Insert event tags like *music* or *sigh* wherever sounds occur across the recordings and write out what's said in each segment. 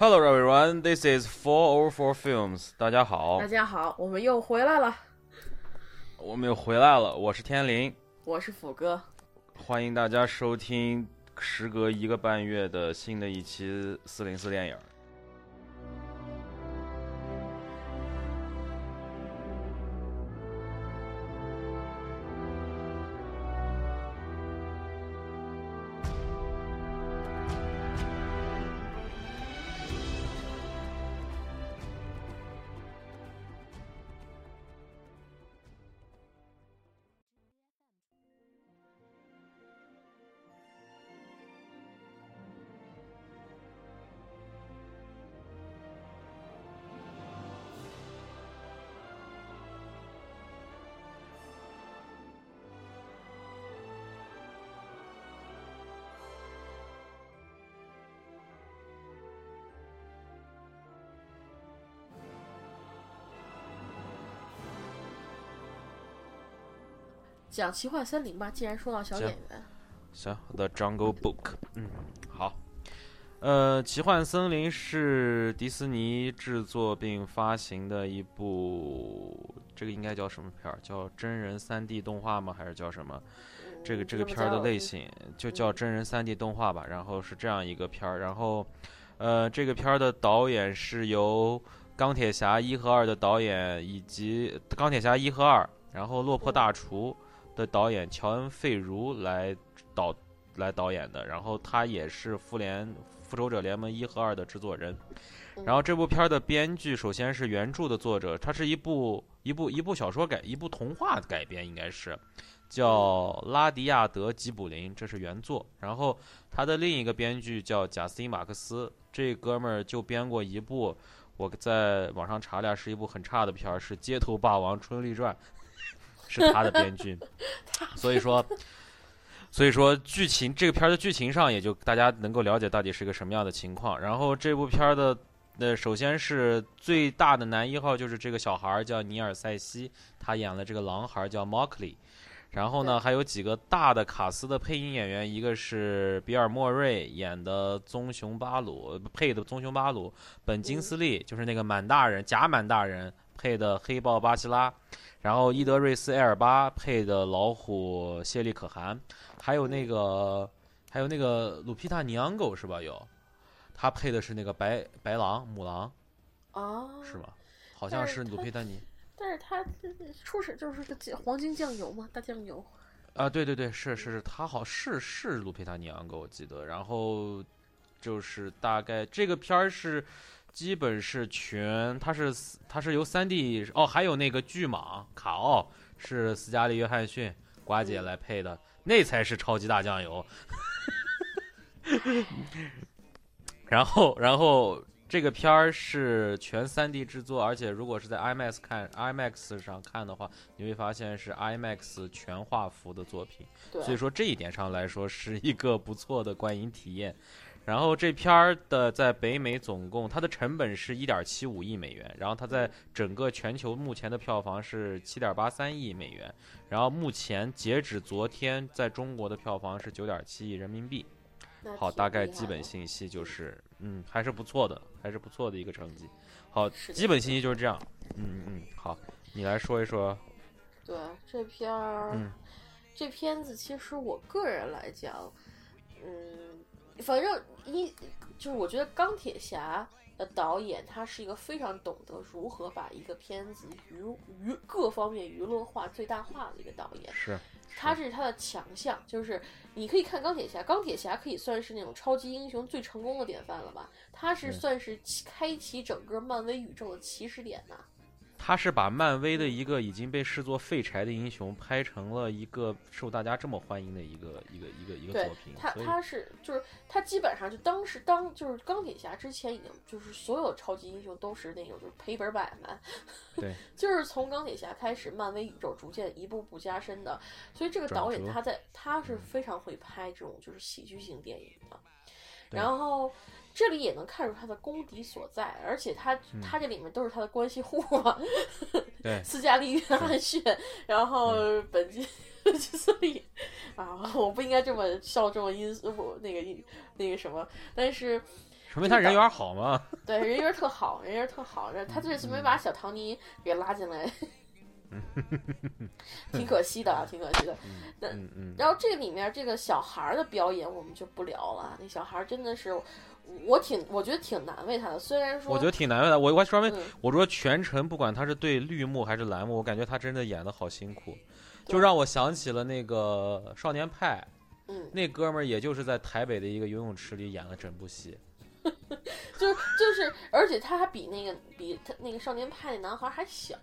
Hello everyone, this is Four Over Four Films。大家好大，家好，我们又回来了，我们又回来了，我是天林，我是斧哥。欢迎大家收听时隔一个半月的新的一期四零四电影。讲奇幻森林吧，既然说到小演员，行，《The Jungle Book》。嗯，好。呃，《奇幻森林》是迪士尼制作并发行的一部，这个应该叫什么片儿？叫真人 3D 动画吗？还是叫什么？这个这个片儿的类型就叫真人 3D 动画吧。然后是这样一个片儿，然后，呃，这个片儿的导演是由钢铁侠一和二的导演以及钢铁侠一和二，然后落魄大厨的导演乔恩·费如来导来导演的，然后他也是复联复仇者联盟一和二的制作人。然后这部片儿的编剧首先是原著的作者，它是一部一部一部小说改一部童话改编，应该是叫拉迪亚德·吉卜林，这是原作。然后他的另一个编剧叫贾斯汀·马克思，这哥们儿就编过一部，我在网上查了，是一部很差的片儿，是《街头霸王春丽传》，是他的编剧。*laughs* 所以说，所以说剧情这个片儿的剧情上，也就大家能够了解到底是个什么样的情况。然后这部片儿的，呃，首先是最大的男一号就是这个小孩儿叫尼尔塞西，他演了这个狼孩儿叫 Mockley。然后呢，还有几个大的卡斯的配音演员，一个是比尔莫瑞演的棕熊巴鲁配的棕熊巴鲁，本金斯利就是那个满大人假满大人配的黑豹巴西拉，然后伊德瑞斯埃尔巴配的老虎谢利可汗，还有那个还有那个鲁皮塔尼昂狗是吧？有，他配的是那个白白狼母狼啊，是吗？好像是鲁皮塔尼。但是他初始就是个酱黄金酱油嘛，大酱油。啊，对对对，是是是，他好是是鲁皮塔尼昂狗，我记得。然后就是大概这个片儿是基本是全，它是它是由三 D 哦，还有那个巨蟒卡奥是斯嘉丽约翰逊瓜姐来配的，那才是超级大酱油。然 *laughs* 后然后。这个片儿是全 3D 制作，而且如果是在 IMAX 看 IMAX 上看的话，你会发现是 IMAX 全画幅的作品。所以说这一点上来说是一个不错的观影体验。然后这片儿的在北美总共它的成本是一点七五亿美元，然后它在整个全球目前的票房是七点八三亿美元，然后目前截止昨天在中国的票房是九点七亿人民币。好，大概基本信息就是，嗯，还是不错的，还是不错的一个成绩。好，基本信息就是这样。嗯嗯，好，你来说一说。对这片儿，嗯，这片子其实我个人来讲，嗯，反正一就是我觉得钢铁侠的导演他是一个非常懂得如何把一个片子娱娱各方面娱乐化最大化的一个导演。是。他是他的强项，就是你可以看钢铁侠，钢铁侠可以算是那种超级英雄最成功的典范了吧？他是算是开启整个漫威宇宙的起始点呐、他是把漫威的一个已经被视作废柴的英雄，拍成了一个受大家这么欢迎的一个一个一个一个作品。他他是就是他基本上就当时当就是钢铁侠之前已经就是所有超级英雄都是那种就是赔本买卖，对，*laughs* 就是从钢铁侠开始，漫威宇宙逐渐一步步加深的。所以这个导演他在他是非常会拍这种就是喜剧性电影的，然后。这里也能看出他的功底所在，而且他、嗯他这里面都是他的关系户嘛，*laughs* 对斯嘉丽·约翰逊，然后本杰基斯利，啊，我不应该这么笑这么阴我那个那个什么，但是说明他人缘好嘛。*laughs* 对，人缘特好，人缘特好。这他这次没把小唐尼给拉进来，*laughs* 挺可惜的啊，挺可惜的。那然后这里面这个小孩儿的表演我们就不聊了，那小孩儿真的是，我挺我觉得挺难为他的。虽然说我觉得挺难为他。我我专门嗯我说全程不管他是对绿幕还是蓝幕，我感觉他真的演的好辛苦，就让我想起了那个少年派，嗯，那哥们儿也就是在台北的一个游泳池里演了整部戏。*laughs* 就是就是，而且他还比那个比他那个少年派那男孩还小，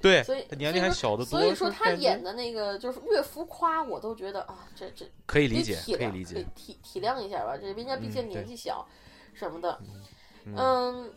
对所以他年龄还小的多，所以说他演的那个就是越浮夸，我都觉得啊，这这可以理解，可以理解。体体谅一下吧。这人家毕竟年纪小，什么的，嗯嗯，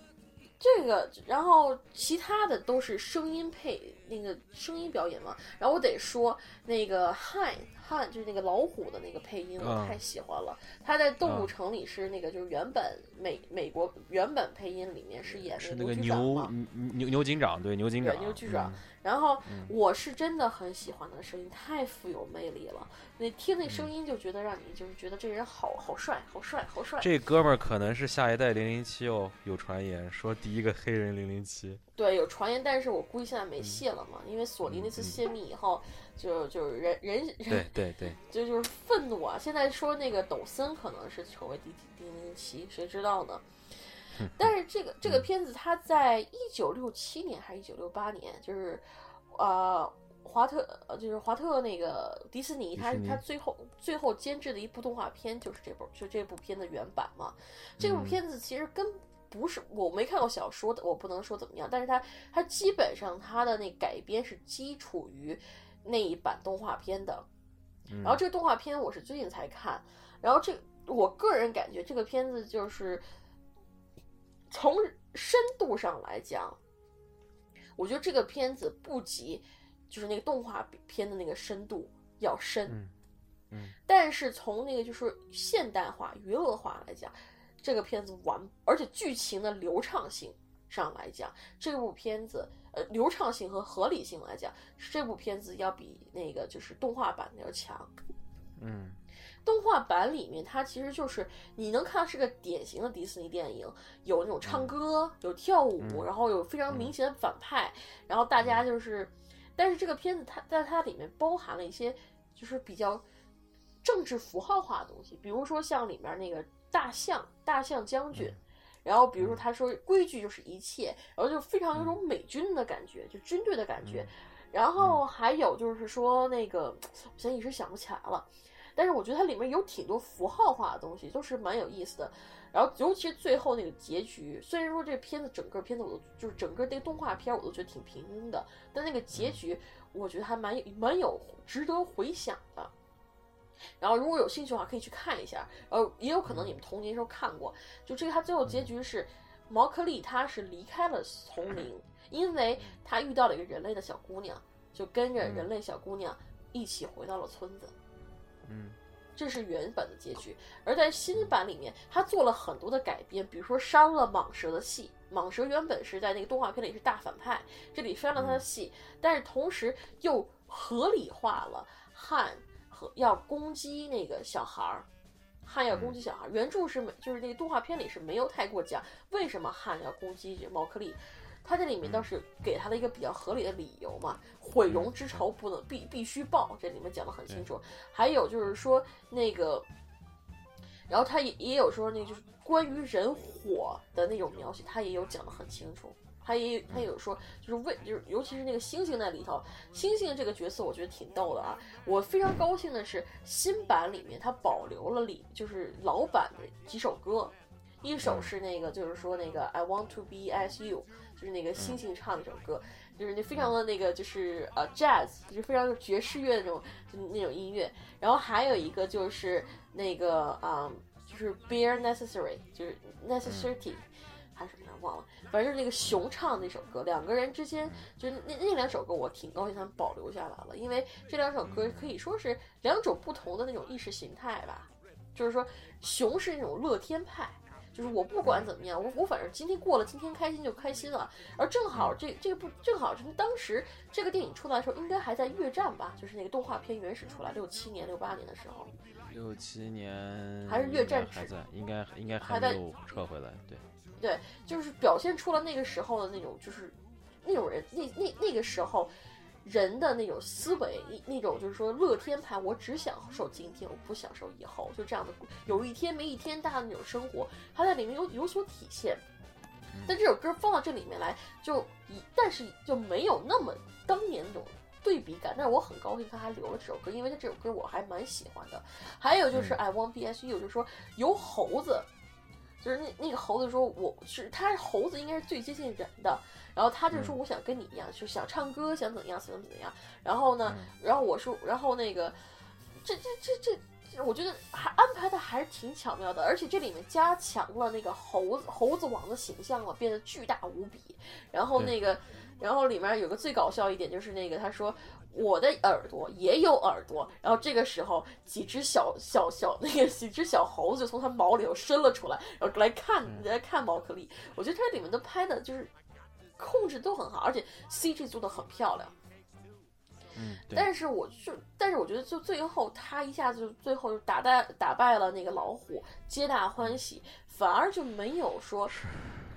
这个，然后其他的都是声音配那个声音表演嘛。然后我得说那个汉汉就是那个老虎的那个配音，我嗯太喜欢了。他在《动物嗯城》里是那个就是原本美美国原本配音里面是演是那个牛牛。牛牛警长，对牛警长，牛局长嗯然后我是真的很喜欢他的声音，太富有魅力了。你听那嗯声音就觉得让你就是觉得这人好好帅，好帅，好帅。这哥们儿可能是下一代零零七哦，有传言说第一个黑人零零七。对，有传言，但是我估计现在嗯没戏了嘛，因为索尼那次泄密以后，就就是人人对对对，就就是愤怒啊！现在说那个抖森可能是成为第第零零七，谁知道呢？但是这个这嗯个片子，它在一九六七年还是一九六八年，就是呃，华特呃，就是华特那个迪士尼，他他最后最后监制的一部动画片，就是这部就这部片的原版嘛。这部嗯片子其实跟不是我没看过小说的，我不能说怎么样，但是它它基本上它的那改编是基础于那一版动画片的。嗯然后这个动画片我是最近才看，然后这我个人感觉这个片子就是从深度上来讲，我觉得这个片子不及就是那个动画片的那个深度要深，嗯嗯但是从那个就是现代化、娱乐化来讲，这个片子完，而且剧情的流畅性上来讲，这部片子呃流畅性和合理性来讲，这部片子要比那个就是动画版的要强。嗯动画版里面，它其实就是你能看到是个典型的迪士尼电影，有那种唱歌，有跳舞，嗯。然后有非常明显的反派，然后大家就是，但是这个片子它在它里面包含了一些就是比较政治符号化的东西，比如说像里面那个大象，大象将军。然后，比如说，他说规矩就是一切，然后就非常有种美军的感觉，就军队的感觉。然后还有就是说，那个 *tsk* 我现在一时想不起来了，但是我觉得它里面有挺多符号化的东西，都是蛮有意思的。然后，尤其是最后那个结局，虽然说这片子整个片子我都就是整个这个动画片我都觉得挺平庸的，但那个结局我觉得还蛮有蛮有值得回想的。然后，如果有兴趣的话，可以去看一下。呃，也有可能你们童年时候看过。就这个，它最后结局是毛克利他是离开了丛林，因为他遇到了一个人类的小姑娘，就跟着人类小姑娘一起回到了村子。这是原本的结局，而在新版里面，他做了很多的改编，比如说删了蟒蛇的戏。蟒蛇原本是在那个动画片里是大反派，这里删了他的戏，但是同时又合理化了汉和要攻击那个小孩儿，汉要攻击小孩儿。原著是没，就是那个动画片里是没有太过讲为什么汉要攻击毛克利。他这里面倒是给他的一个比较合理的理由嘛，毁容之仇不能必必须报，这里面讲的很清楚。还有就是说那个，然后他也也有说那个就是关于人火的那种描写，他也有讲的很清楚。他也他也有说，就是为就是尤其是那个星星在里头，星星这个角色我觉得挺逗的啊。我非常高兴的是，新版里面他保留了里就是老版的几首歌，一首是那个就是说那个 I want to be as you，就是那个星星唱那首歌，就是那非常的那个就是呃 jazz，就是非常爵士乐那种就那种音乐。然后还有一个就是那个啊、就是 bare necessary，就是 necessity，、还是什么来忘了，反正就是那个熊唱那首歌，两个人之间就是那那两首歌我挺高兴他们保留下来了，因为这两首歌可以说是两种不同的那种意识形态吧。就是说，熊是那种乐天派，就就是我不管怎么样，我我反正今天过了，今天开心就开心了。而正好这这部正好是当时这个电影出来的时候，应该还在越战吧，就是那个动画片原始出来六七年六八年的时候。六七年还是越战还在，应该应该还没有撤回来。对对，就是表现出了那个时候的那种，就是那种人，那那那个时候人的那种思维，那种就是说乐天派，我只享受今天，我不享受以后，就这样的有一天没一天大的那种生活，它在里面有有所体现。但这首歌放到这里面来，就一但是就没有那么当年那种。对比感，但是我很高兴他还留了这首歌，因为他这首歌我还蛮喜欢的。还有就是 I want B S U，就是说由猴子，就是那那个猴子说我是他猴子应该是最接近人的，然后他就说我想跟你一样，就想唱歌，想怎样，想怎么样。然后呢，然后我说，然后那个这这这这，我觉得还安排的还是挺巧妙的，而且这里面加强了那个猴子猴子王的形象了，变得巨大无比。然后那个。然后里面有个最搞笑一点，就是那个他说我的耳朵也有耳朵，然后这个时候几只小小小那个几只小猴子就从他毛里头伸了出来，然后来看来看毛克利。我觉得它里面都拍的就是控制都很好，而且 CG 做的很漂亮。嗯，但是我就但是我觉得就最后他一下子就最后就打败打败了那个老虎，皆大欢喜，反而就没有说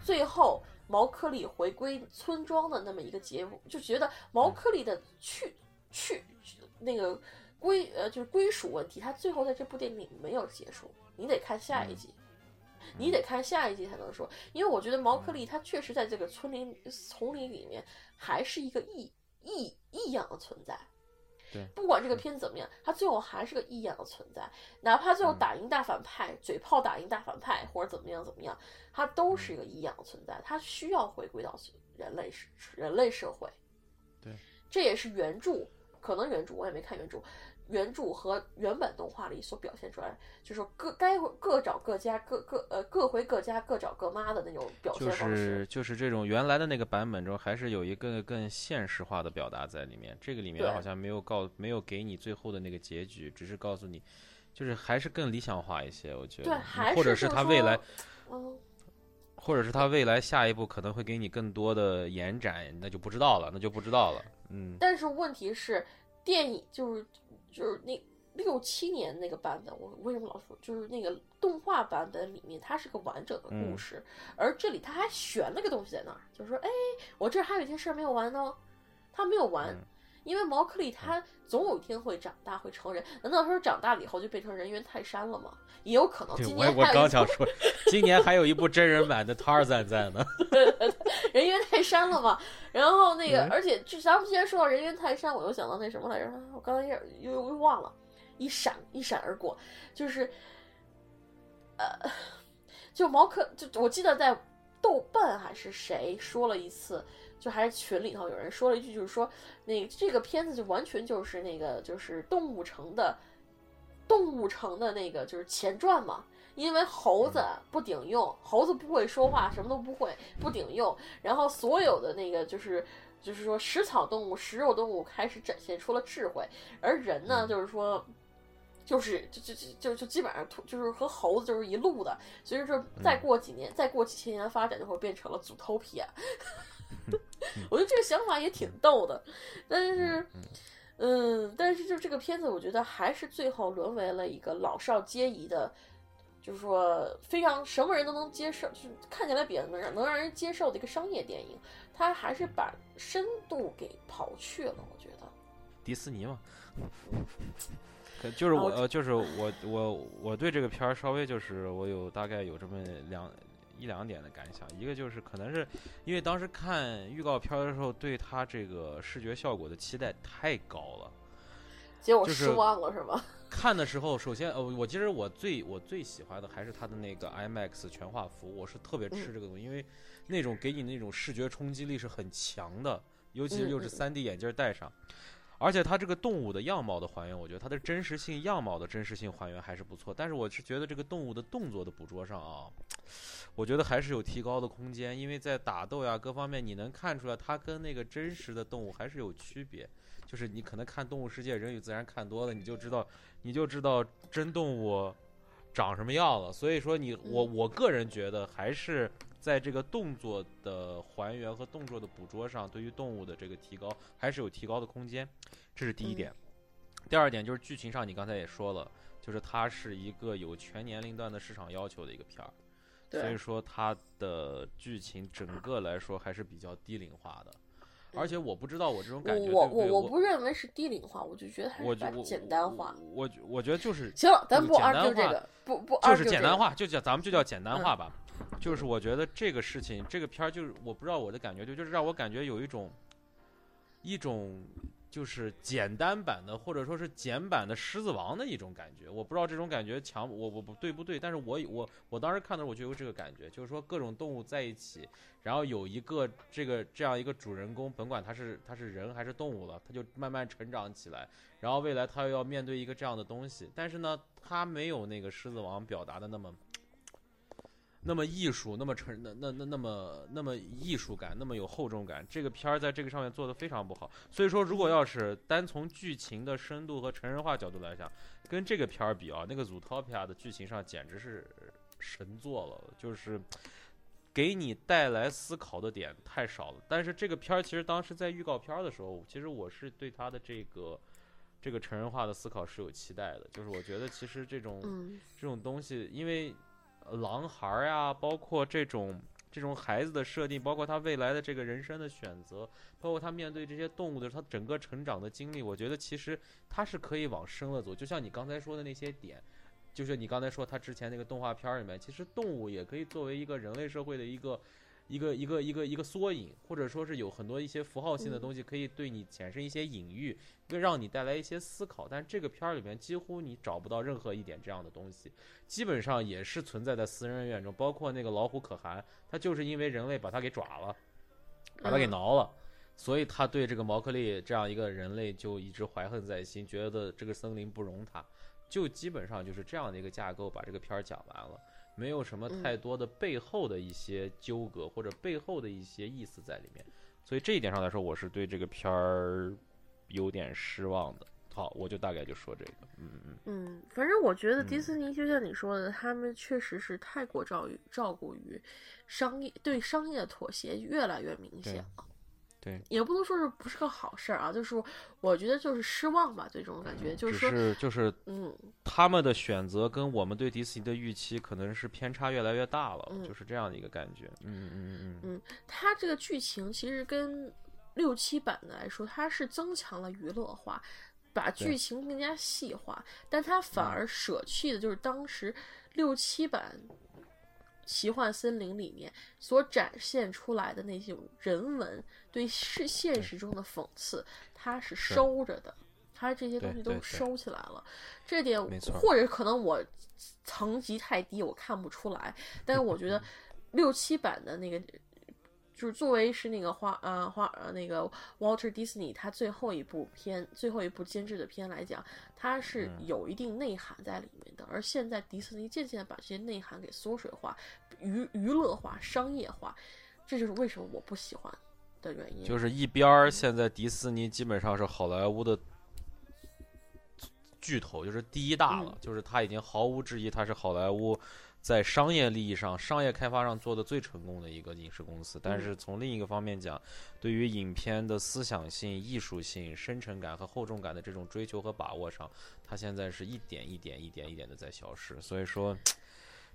最后。毛克利回归村庄的那么一个结果，就觉得毛克利的去去那个归呃就是归属问题，他最后在这部电影里没有结束，你得看下一集，你得看下一集才能说，因为我觉得毛克利他确实在这个村林丛林里面还是一个异异异样的存在。不管这个片子怎么样，它最后还是个异样的存在。哪怕最后打赢大反派，嘴炮打赢大反派，或者怎么样怎么样，它都是一个异样的存在。它需要回归到人类社人类社会。对，这也是原著，可能原著我也没看原著。原著和原本动画里所表现出来，就是各该各找各家，各各呃各回各家，各找各妈的那种表现方式。就是就是这种原来的那个版本中，还是有一个更现实化的表达在里面。这个里面好像没有告，没有给你最后的那个结局，只是告诉你，就是还是更理想化一些。我觉得，对，或者是他未来，嗯，或者是他未来下一步可能会给你更多的延展，那就不知道了，那就不知道了。嗯。但是问题是，电影就是。就是那六七年那个版本，我为什么老说就是那个动画版本里面，它是个完整的故事，而这里它还悬了个东西在那儿，就是说，哎，我这还有一件事没有完呢，他没有完，因为毛克利他总有一天会长大，会成人，难道说长大了以后就变成人猿泰山了吗？也有可能。今年我刚想说，今年还有一部真人版的 Tarzan 在呢。*laughs* 人猿泰山了嘛？然后那个，而且就咱们既然说到人猿泰山，我又想到那什么来着？我刚才又又又忘了，一闪一闪而过，就是，呃，就毛克，就我记得在豆瓣还是谁说了一次，就还是群里头有人说了一句，就是说那这个片子就完全就是那个就是动物城的动物城的那个就是前传嘛。因为猴子不顶用，猴子不会说话，什么都不会，不顶用。然后所有的那个就是，就是说食草动物、食肉动物开始展现出了智慧，而人呢，就是说，就是就就就就就基本上就是和猴子就是一路的。所以说，再过几年，再过几千年发展，就会变成了 Zootopia。*laughs* 我觉得这个想法也挺逗的，但是，嗯，但是就这个片子，我觉得还是最后沦为了一个老少皆宜的。就是说，非常什么人都能接受，就是看起来比较能让能让人接受的一个商业电影，他还是把深度给刨去了。我觉得，迪士尼嘛，*laughs* 可就是我，就是我，我我对这个片儿稍微就是我有大概有这么两一两点的感想，一个就是可能是因为当时看预告片的时候，对他这个视觉效果的期待太高了，结果失望了是吗？*laughs* 看的时候，首先呃，我其实我最我最喜欢的还是它的那个 IMAX 全画幅，我是特别吃这个东西，因为那种给你那种视觉冲击力是很强的，尤其是又是 3D 眼镜戴上，而且它这个动物的样貌的还原，我觉得它的真实性样貌的真实性还原还是不错，但是我是觉得这个动物的动作的捕捉上啊，我觉得还是有提高的空间，因为在打斗呀各方面，你能看出来它跟那个真实的动物还是有区别。就是你可能看《动物世界》《人与自然》看多了，你就知道，你就知道真动物长什么样了。所以说你我我个人觉得还是在这个动作的还原和动作的捕捉上，对于动物的这个提高还是有提高的空间，这是第一点。第二点就是剧情上，你刚才也说了，就是它是一个有全年龄段的市场要求的一个片儿，所以说它的剧情整个来说还是比较低龄化的。而且我不知道我这种感觉，我我我不认为是低龄化，我就觉得还是简单化。我我觉得就是行了，咱不简单这个，不不就是简单化，就叫咱们就叫简单化吧。就是我觉得这个事情，这个片儿就是我不知道我的感觉，就就是让我感觉有一种一种。就是简单版的，或者说是简版的《狮子王》的一种感觉，我不知道这种感觉强我我不对不对，但是我我我当时看的时候我就有这个感觉，就是说各种动物在一起，然后有一个这个这样一个主人公，甭管他是他是人还是动物了，他就慢慢成长起来，然后未来他又要面对一个这样的东西，但是呢，他没有那个《狮子王》表达的那么。那么艺术，那么成，那那那那么那么艺术感，那么有厚重感，这个片儿在这个上面做的非常不好。所以说，如果要是单从剧情的深度和成人化角度来讲，跟这个片儿比啊，那个《Zootopia》的剧情上简直是神作了，就是给你带来思考的点太少了。但是这个片儿其实当时在预告片的时候，其实我是对它的这个这个成人化的思考是有期待的，就是我觉得其实这种这种东西，因为。狼孩儿呀，包括这种这种孩子的设定，包括他未来的这个人生的选择，包括他面对这些动物的他整个成长的经历，我觉得其实他是可以往深了走。就像你刚才说的那些点，就是你刚才说他之前那个动画片里面，其实动物也可以作为一个人类社会的一个。一个一个一个一个缩影，或者说是有很多一些符号性的东西，可以对你产生一些隐喻，更让你带来一些思考。但这个片儿里面几乎你找不到任何一点这样的东西，基本上也是存在在私人恩怨中。包括那个老虎可汗，他就是因为人类把他给爪了，把他给挠了，所以他对这个毛克利这样一个人类就一直怀恨在心，觉得这个森林不容他，就基本上就是这样的一个架构，把这个片儿讲完了。没有什么太多的背后的一些纠葛或者背后的一些意思在里面，所以这一点上来说，我是对这个片儿有点失望的。好，我就大概就说这个，嗯嗯嗯，反正我觉得迪士尼就像你说的，他们确实是太过照顾照顾于商业，对商业妥协越来越明显了。对，也不能说是不是个好事儿啊，就是我觉得就是失望吧，对这种感觉，就是说，就是嗯，他们的选择跟我们对迪士尼的预期可能是偏差越来越大了，就是这样的一个感觉。嗯嗯嗯嗯嗯，它这个剧情其实跟六七版的来说，它是增强了娱乐化，把剧情更加细化，但它反而舍弃的就是当时六七版。奇幻森林里面所展现出来的那些人文对是现实中的讽刺，它是收着的，它这些东西都收起来了。这点或者可能我层级太低，我看不出来。但是我觉得 *laughs* 六七版的那个。就是作为是那个花呃花呃那个 Walter Disney 他最后一部片最后一部监制的片来讲，它是有一定内涵在里面的。而现在迪士尼渐渐把这些内涵给缩水化、娱娱乐化、商业化，这就是为什么我不喜欢的原因。就是一边儿现在迪士尼基本上是好莱坞的巨头，就是第一大了，就是他已经毫无质疑他是好莱坞。在商业利益上、商业开发上做的最成功的一个影视公司，但是从另一个方面讲，对于影片的思想性、艺术性、深沉感和厚重感的这种追求和把握上，它现在是一点一点、一点一点的在消失。所以说，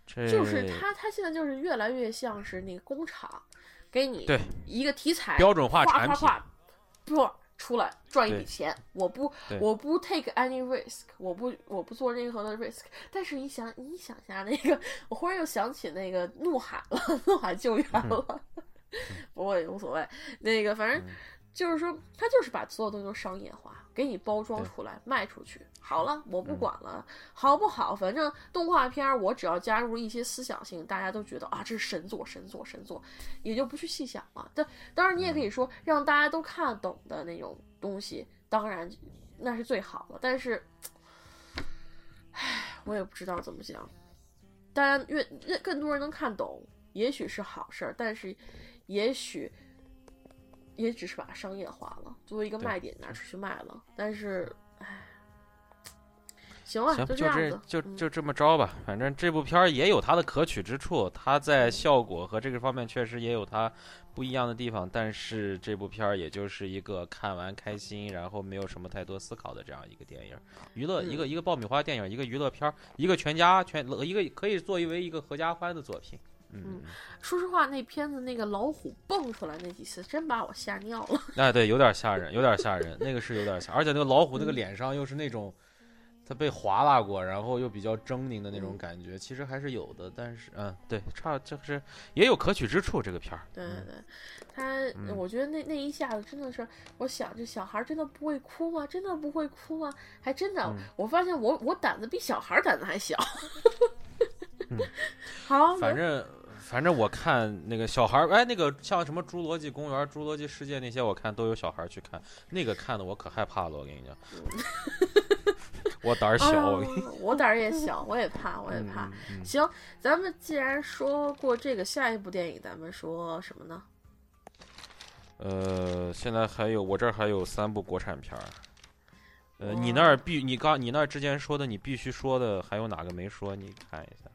这就是它，它现在就是越来越像是那个工厂，给你对一个题材标准化产品，不。出来赚一笔钱，我不，我不 take any risk，我不，我不做任何的 risk。但是你想，你想一下那个，我忽然又想起那个怒喊了，*laughs* 怒喊救援了，*laughs* 不过也无所谓。那个反正。就是说，他就是把所有东西都商业化，给你包装出来卖出去。好了，我不管了，好不好？反正动画片我只要加入一些思想性，大家都觉得啊，这是神作，神作，神作，也就不去细想了。但当然，你也可以说让大家都看懂的那种东西，当然那是最好了。但是，唉，我也不知道怎么讲。当然越越更多人能看懂，也许是好事儿，但是也许。也只是把它商业化了，作为一个卖点拿出去卖了。但是，唉，行了，行，就这就嗯就这么着吧。反正这部片儿也有它的可取之处，它在效果和这个方面确实也有它不一样的地方。但是这部片儿也就是一个看完开心，然后没有什么太多思考的这样一个电影，娱乐一个嗯一个爆米花电影，一个娱乐片儿，一个全家全一个可以作为一个合家欢的作品。嗯，说实话，那片子那个老虎蹦出来那几次，真把我吓尿了。*laughs* 哎，对，有点吓人，有点吓人，那个是有点吓，而且那个老虎那个嗯脸上又是那种。它被划拉过，然后又比较狰狞的那种嗯感觉，其实还是有的。但是，嗯，对，差就是也有可取之处。这个片儿，嗯对对对，他，嗯我觉得那那一下子真的是，我想这小孩真的不会哭吗？真的不会哭吗？还真的，嗯我发现我我胆子比小孩胆子还小。*laughs* 嗯 *laughs* 好，反正反正我看那个小孩儿，哎，那个像什么《侏罗纪公园》《侏罗纪世界》那些，我看都有小孩儿去看，那个看的我可害怕了。我跟你讲，*laughs* 我胆儿小，我跟你啊我胆儿也小，我也怕，我也嗯怕。行，咱们既然说过这个，下一部电影咱们说什么呢？呃，现在还有我这儿还有三部国产片儿。呃，你那儿必你刚你那儿之前说的你必须说的还有哪个没说？你看一下。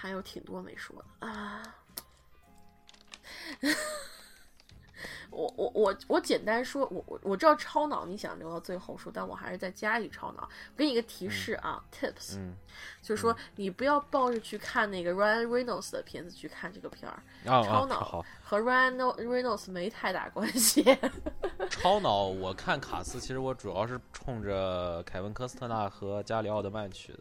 还有挺多没说的啊。*laughs* 我我我我简单说，我我我知道超脑你想留到最后说，但我还是再加一个超脑，给你一个提示啊、t i p s 嗯，就是说你不要抱着去看那个 Ryan Reynolds 的片子去看这个片儿，啊啊，超脑好，和 Ryan Reynolds 没太大关系。*laughs* 超脑，我看卡斯，其实我主要是冲着凯文科斯特纳和加里奥德曼去的。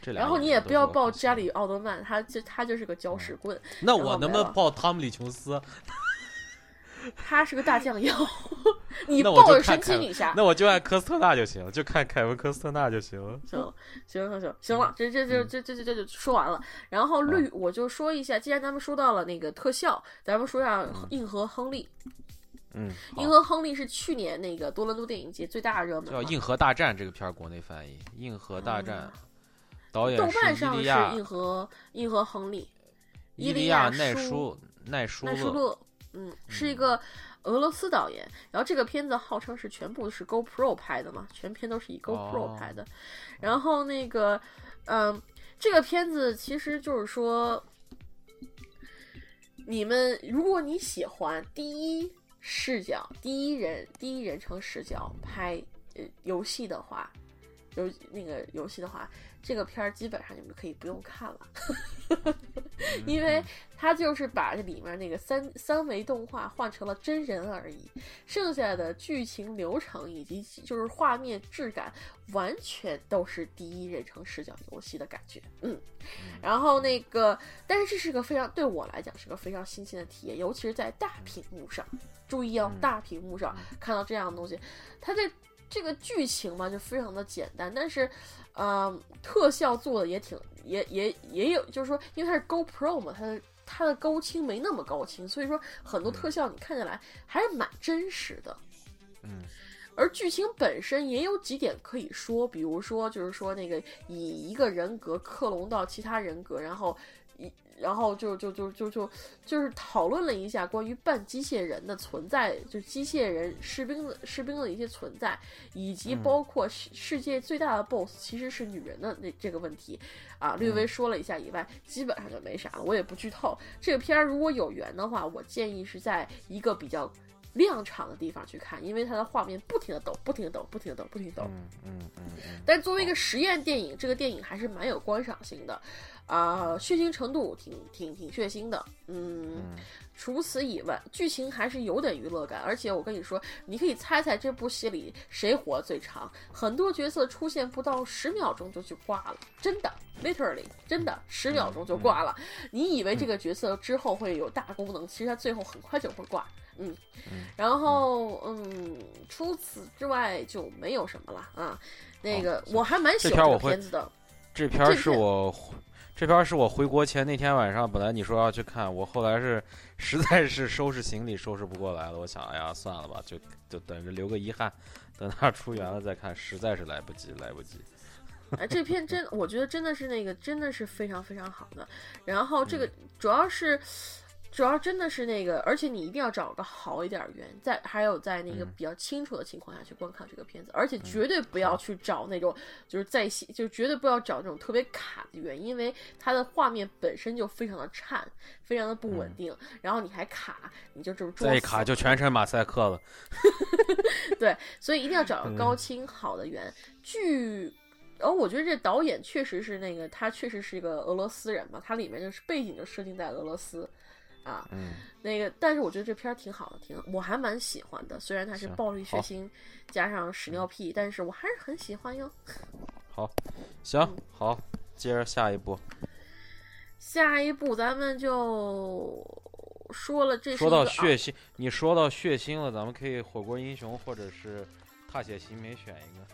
这俩然后你也不要是我很喜欢抱加里奥德曼，他就他就是个搅屎棍，那我能不能报汤姆·里琼斯？*laughs* 他是个大酱油。*laughs* 你抱着神奇女侠，那我就按科斯特纳就行，就看凯文科斯特纳就行。行行行行行了，这这这这这这这就说完了。然后绿，我就说一下，既然咱们说到了那个特效，咱们说一下硬核亨利。嗯，好硬核亨利是去年那个多伦多电影节最大热门叫《，硬核大战》这个片儿国内翻译《硬核大战啊》，导演豆瓣上是硬核硬核亨利，伊利利亚奈舒舒奈舒奈舒勒。嗯，是一个俄罗斯导演。然后这个片子号称是全部是 GoPro 拍的嘛，全片都是以 GoPro 哦拍的。然后那个，嗯，这个片子其实就是说，你们如果你喜欢第一视角、第一人、第一人称视角拍呃游戏的话，游那个游戏的话，这个片儿基本上你们可以不用看了。*laughs* 因为它就是把这里面那个三三维动画换成了真人而已，剩下的剧情流程以及就是画面质感完全都是第一人称视角游戏的感觉，嗯。然后那个，但是这是个非常对我来讲是个非常新鲜的体验，尤其是在大屏幕上。注意哦，嗯大屏幕上看到这样的东西，它这这个剧情嘛就非常的简单，但是，呃，特效做的也挺也也也有，就是说，因为它是 GoPro 嘛，它的它的高清没那么高清，所以说很多特效你看起来还是蛮真实的。嗯而剧情本身也有几点可以说，比如说就是说那个以一个人格克隆到其他人格，然后一然后就就就就就就是讨论了一下关于半机械人的存在，就机械人士兵的士兵的一些存在，以及嗯包括世世界最大的 BOSS 其实是女人的那这个问题啊，略微说了一下以外，基本上就没啥了。我也不剧透。这个片儿如果有缘的话，我建议是在一个比较亮场的地方去看，因为它的画面不停的抖，不停的抖，不停的抖，不停的抖。嗯嗯嗯嗯，但作为一个实验电影，这个电影还是蛮有观赏性的，啊、血腥程度挺挺挺血腥的，嗯。嗯除此以外，剧情还是有点娱乐感，而且我跟你说，你可以猜猜这部戏里谁活得最长？很多角色出现不到十秒钟就去挂了，真的，literally，真的十秒钟就挂了。你以为这个角色之后会有大功能，其实他最后很快就会挂。嗯，然后嗯，除此之外就没有什么了啊。那个我还蛮喜欢这这片子的，这片儿这片是我这片是我回国前那天晚上，本来你说要去看，我后来是实在是收拾行李收拾不过来了，我想，哎呀，算了吧，就就等着留个遗憾，等他出园了再看，实在是来不及，来不及。哎，这片真，我觉得真的是那个，真的是非常非常好的。然后这个主要是，主要真的是那个，而且你一定要找个好一点儿源，在还有在那个嗯比较清楚的情况下去观看这个片子，而且绝对不要去找那种就是在线，就绝对不要找那种特别卡的源，因为它的画面本身就非常的颤，非常的不稳定，然后你还卡，你就这么再一卡就全成马赛克了。*laughs* 对，所以一定要找嗯个高清好的源。据，然后我觉得这导演确实是那个，他确实是一个俄罗斯人嘛，他里面就是背景就设定在俄罗斯，啊，嗯，那个，但是我觉得这片儿挺好的，挺我还蛮喜欢的。虽然它是暴力血腥加上屎尿屁，但是我还是很喜欢哟。好，行，好，接着下一步。下一步咱们就说了，这是说到血腥，你说到血腥了，咱们可以火锅英雄或者是踏血寻梅选一个。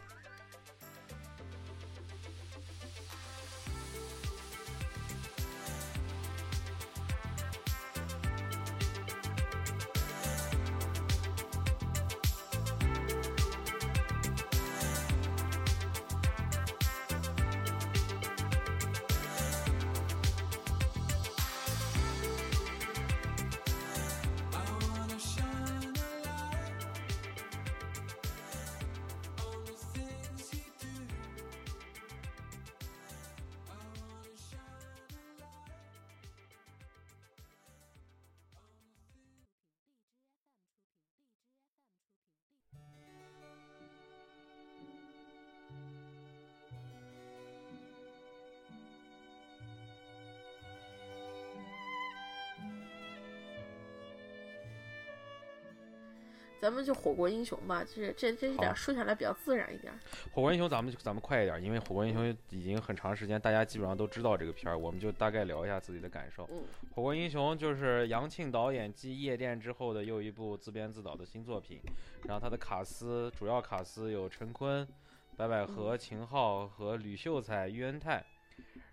咱们就火锅英雄吧，就是这这一点好说起来比较自然一点。火锅英雄，咱们就咱们快一点，因为火锅英雄已经很长时间，大家基本上都知道这个片儿，我们就大概聊一下自己的感受。嗯火锅英雄就是杨庆导演继夜店之后的又一部自编自导的新作品，然后他的卡司主要卡司有陈坤、白百合、秦昊和吕秀才、喻恩泰。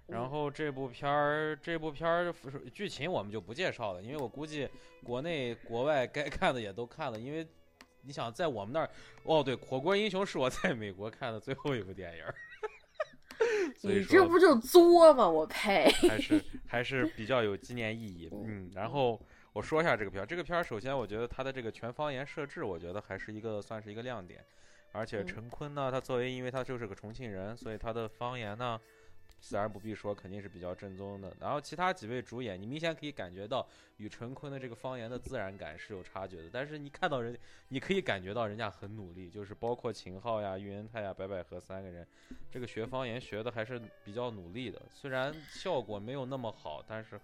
然后这部片儿，这部片儿剧情我们就不介绍了，因为我估计国内国外该看的也都看了，因为你想在我们那儿，哦对，《火锅英雄》是我在美国看的最后一部电影你这不就作吗？我呸！还是还是比较有纪念意义。*laughs* 嗯，然后我说一下这个片儿，这个片儿首先我觉得它的这个全方言设置，我觉得还是一个算是一个亮点。而且嗯陈坤呢，他作为因为他就是个重庆人，所以他的方言呢，自然不必说，肯定是比较正宗的。然后其他几位主演，你明显可以感觉到与陈坤的这个方言的自然感是有差距的。但是你看到人，你可以感觉到人家很努力，就是包括秦昊呀、喻恩泰呀、白百合三个人，这个学方言学的还是比较努力的。虽然效果没有那么好，但是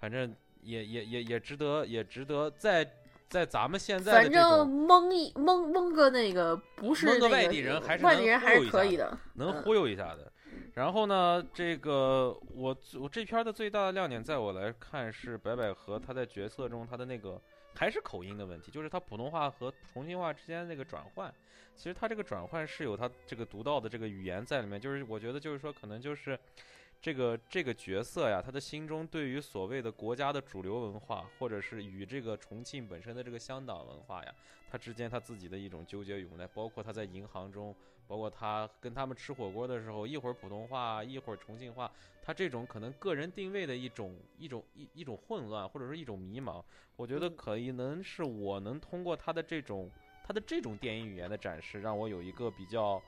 反正也也也也值得，也值得在在咱们现在反正种蒙一蒙蒙个那个不是蒙个外地人还是外地人还是忽悠一下可以的。嗯能忽悠一下的。然后呢，这个我我这片的最大的亮点，在我来看是白百合她在角色中她的那个还是口音的问题，就是她普通话和重庆话之间那个转换。其实她这个转换是有她这个独到的这个语言在里面，就是我觉得就是说可能就是。这个这个角色呀，他的心中对于所谓的国家的主流文化，或者是与这个重庆本身的这个香港文化呀，他之间他自己的一种纠结与无奈，包括他在银行中，包括他跟他们吃火锅的时候，一会儿普通话，一会儿重庆话，他这种可能个人定位的一种一种一一种混乱，或者说一种迷茫，我觉得嗯可以能是我能通过他的这种他的这种电影语言的展示，让我有一个比较。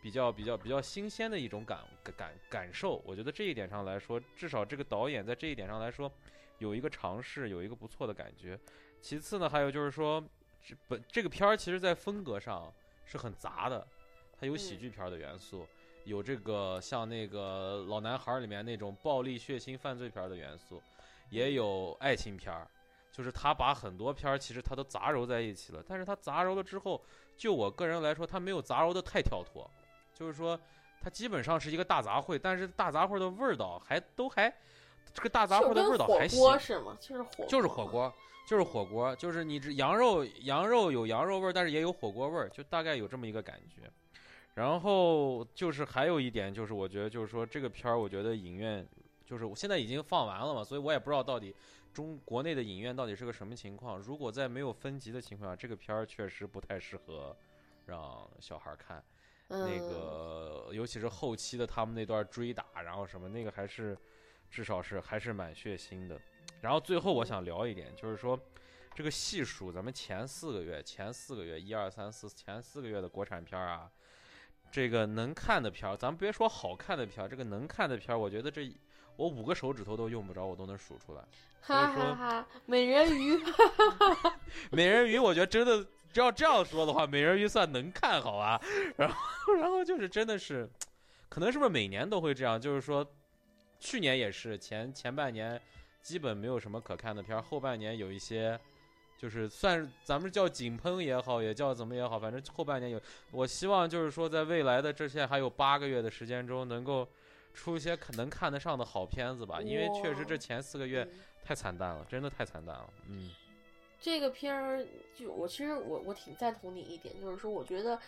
比较比较比较新鲜的一种感感感受，我觉得这一点上来说，至少这个导演在这一点上来说，有一个尝试，有一个不错的感觉。其次呢，还有就是说，这本这个片儿其实在风格上是很杂的，它有喜嗯。剧片儿的元素，有这个像那个老男孩儿里面那种暴力血腥犯罪片儿的元素，也有爱情片儿，就是他把很多片儿其实他都杂糅在一起了，但是他杂糅了之后，就我个人来说，他没有杂糅的太跳脱，就是说它基本上是一个大杂烩，但是大杂烩的味道还都还，这个大杂烩的味道还行，锅是吗？就是火就是火锅，就是火锅，就是你这羊肉羊肉有羊肉味儿，但是也有火锅味儿，就大概有这么一个感觉。然后就是还有一点，就是我觉得就是说这个片儿，我觉得影院就是我现在已经放完了嘛，所以我也不知道到底中国内的影院到底是个什么情况。如果在没有分级的情况下，这个片儿确实不太适合让小孩儿看。嗯、那个尤其是后期的他们那段追打，然后什么那个还是至少是还是蛮血腥的。然后最后我想聊一点，就是说这个细数咱们前四个月，前四个月一二三四前四个月的国产片儿啊，这个能看的片儿，咱别说好看的片儿，这个能看的片儿，我觉得这我五个手指头都用不着，我都能数出来。哈哈哈，美人鱼，*laughs* 美人鱼，我觉得真的，要这样说的话，美人鱼算能看好啊？*laughs* 然后，然后就是真的是，可能是不是每年都会这样？就是说，去年也是前前半年基本没有什么可看的片儿，后半年有一些，就是算咱们叫井喷也好，也叫怎么也好，反正后半年有。我希望就是说，在未来的这些还有八个月的时间中，能够出一些可能看得上的好片子吧，因为确实这前四个月。太惨淡了，真的太惨淡了。嗯，这个片儿就我其实我我挺赞同你一点，就是说我觉得。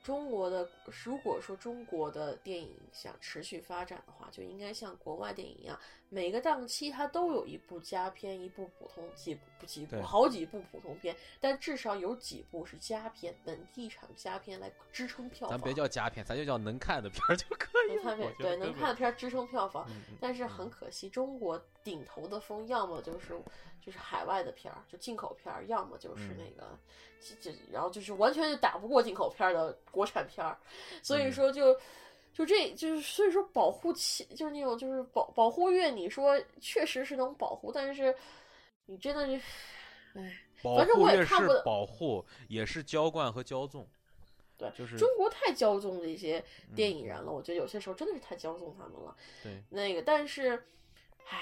中国的，如果说中国的电影想持续发展的话，就应该像国外电影一样，每个档期它都有一部佳片，一部普通，几部几部，好几部普通片，但至少有几部是佳片，本地产佳片来支撑票房。咱别叫佳片，咱就叫能看的片儿就可以。能看片，对，能看的片支撑票房。但是很可惜，中国顶头的风要么就是就是海外的片儿，就进口片儿，要么就是那个。这然后就是完全就打不过进口片的国产片儿，所以说就就这就是所以说保护期就是那种就是保保护月，你说确实是能保护，但是你真的是，哎，反正我也看不保护也是娇惯和骄纵，对，就是中国太骄纵的一些电影人了，我觉得有些时候真的是太骄纵他们了，对，那个但是，唉。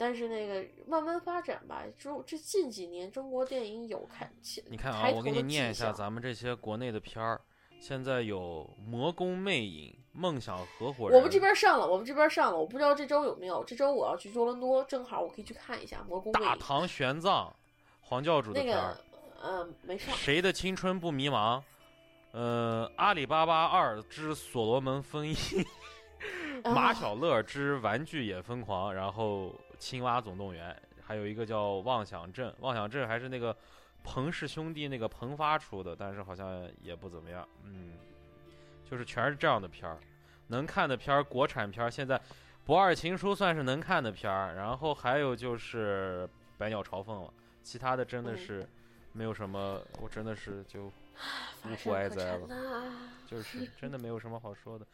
但是那个慢慢发展吧，中这近几年中国电影有开起，你看啊，我给你念一下咱们这些国内的片儿，现在有《魔宫魅影》《梦想合伙人》，我们这边上了，我们这边上了，我不知道这周有没有，这周我要去多伦多，正好我可以去看一下《魔宫》。大唐玄奘，黄教主的片儿，嗯，没上。谁的青春不迷茫？呃，《阿里巴巴二之所罗门封印》，*laughs* 马小乐之玩具也疯狂，然后。青蛙总动员，还有一个叫妄想症，妄想症还是那个彭氏兄弟那个彭发出的，但是好像也不怎么样。嗯，就是全是这样的片儿，能看的片儿，国产片儿。现在《不二情书》算是能看的片儿，然后还有就是《百鸟朝凤》了，其他的真的是没有什么，我真的是就无福哀哉了，就是真的没有什么好说的。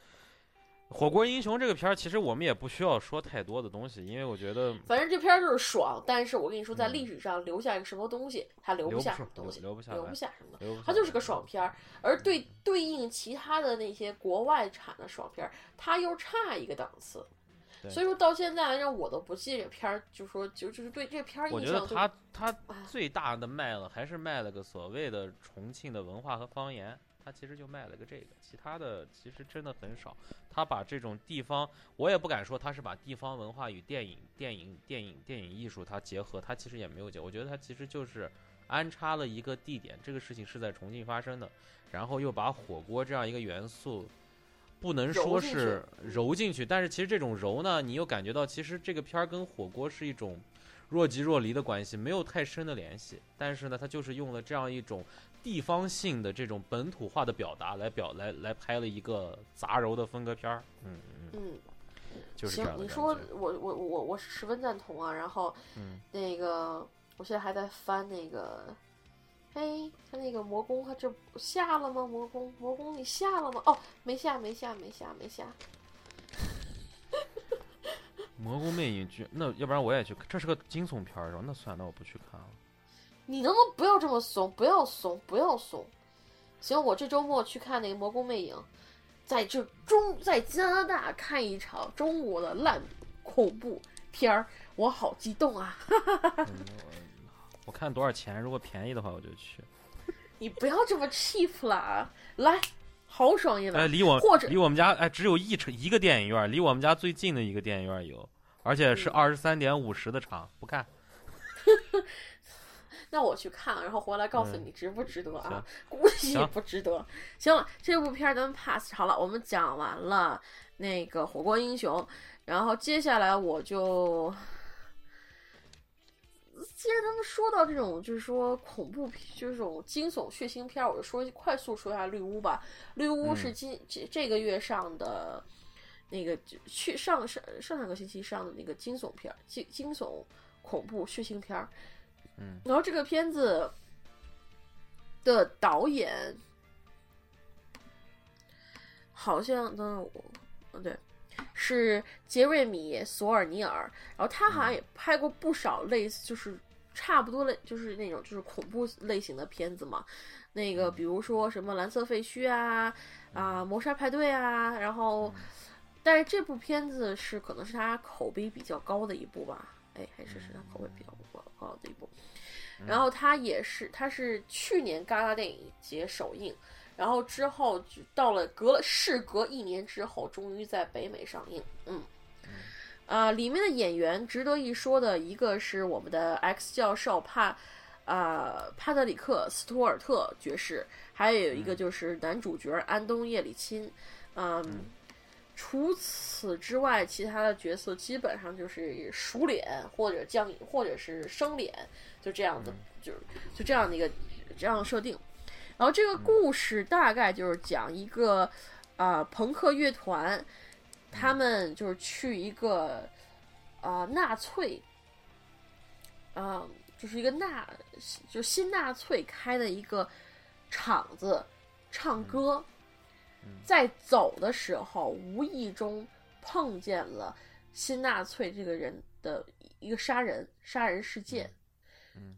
火锅英雄这个片儿，其实我们也不需要说太多的东西，因为我觉得，反正这片儿就是爽。但是我跟你说，在历史上留下一个什么东西，它留不下什么东西，留不下，留不下什么，它就是个爽片儿。而对对应其他的那些国外产的爽片儿，它又差一个档次。所以说到现在来讲，我都不记这片儿，就说就就是对这片儿印象。我觉得他他最大的卖了，还是卖了个所谓的重庆的文化和方言。他其实就卖了个这个，其他的其实真的很少。他把这种地方，我也不敢说他是把地方文化与电影、电影、电影、电影艺术它结合，他其实也没有结。我觉得他其实就是安插了一个地点，这个事情是在重庆发生的，然后又把火锅这样一个元素，不能说是揉进去，但是其实这种揉呢，你又感觉到其实这个片儿跟火锅是一种若即若离的关系，没有太深的联系。但是呢，他就是用了这样一种。地方性的这种本土化的表达来表来来拍了一个杂糅的风格片儿，嗯嗯嗯，就是行，你说我我我我十分赞同啊。然后，嗯，那个我现在还在翻那个，哎，他那个魔宫，他这下了吗？魔宫魔宫你下了吗？哦，没下没下没下没下。*laughs* 魔宫魅影剧，那要不然我也去，这是个惊悚片儿是吧？那算，那我不去看了。你能不能不要这么怂？不要怂，不要怂。行，我这周末去看那个《魔宫魅影》，在这中在加拿大看一场中国的烂恐怖片儿，我好激动啊！*laughs* 我看多少钱？如果便宜的话，我就去。*laughs* 你不要这么 cheap 了，来，豪爽一来。离我或者离我们家哎，只有一场一个电影院，离我们家最近的一个电影院有，而且是二十三点五十的场，不看。*laughs* 那我去看，然后回来告诉你值不值得啊？估计不值得。行了，这部片儿咱们 pass 好了。我们讲完了那个《火锅英雄》，然后接下来我就，既然咱们说到这种就是说恐怖片，就是这种惊悚血腥片，我就说快速说一下《绿屋》吧。《绿屋》是今这这个月上的那个去上上上上个星期上的那个惊悚片，惊惊悚。恐怖血腥片儿。嗯，然后这个片子的导演好像，等等我，嗯，对，是杰瑞米·索尔尼尔。然后他好像也拍过不少类似，就是差不多类，就是那种就是恐怖类型的片子嘛。那个比如说什么《蓝色废墟》啊，啊，《谋杀派对》啊。然后，但是这部片子是可能是他口碑比较高的一部吧。哎，还是是他口碑比较高高的一部。然后它也是，它是去年戛纳电影节首映，然后之后就到了隔了事隔一年之后，终于在北美上映。嗯，啊、里面的演员值得一说的一个是我们的 X 教授帕，啊、帕特里克·斯图尔特爵士，还有一个就是男主角安东·叶里钦。嗯，除此之外，其他的角色基本上就是熟脸或者将或者是生脸，就这样的，就是就这样的一个这样的设定。然后这个故事大概就是讲一个啊、朋克乐团，他们就是去一个啊、纳粹，啊、就是一个纳就是新纳粹开的一个场子唱歌。在走的时候，无意中碰见了新纳粹这个人的一个杀人杀人事件。嗯，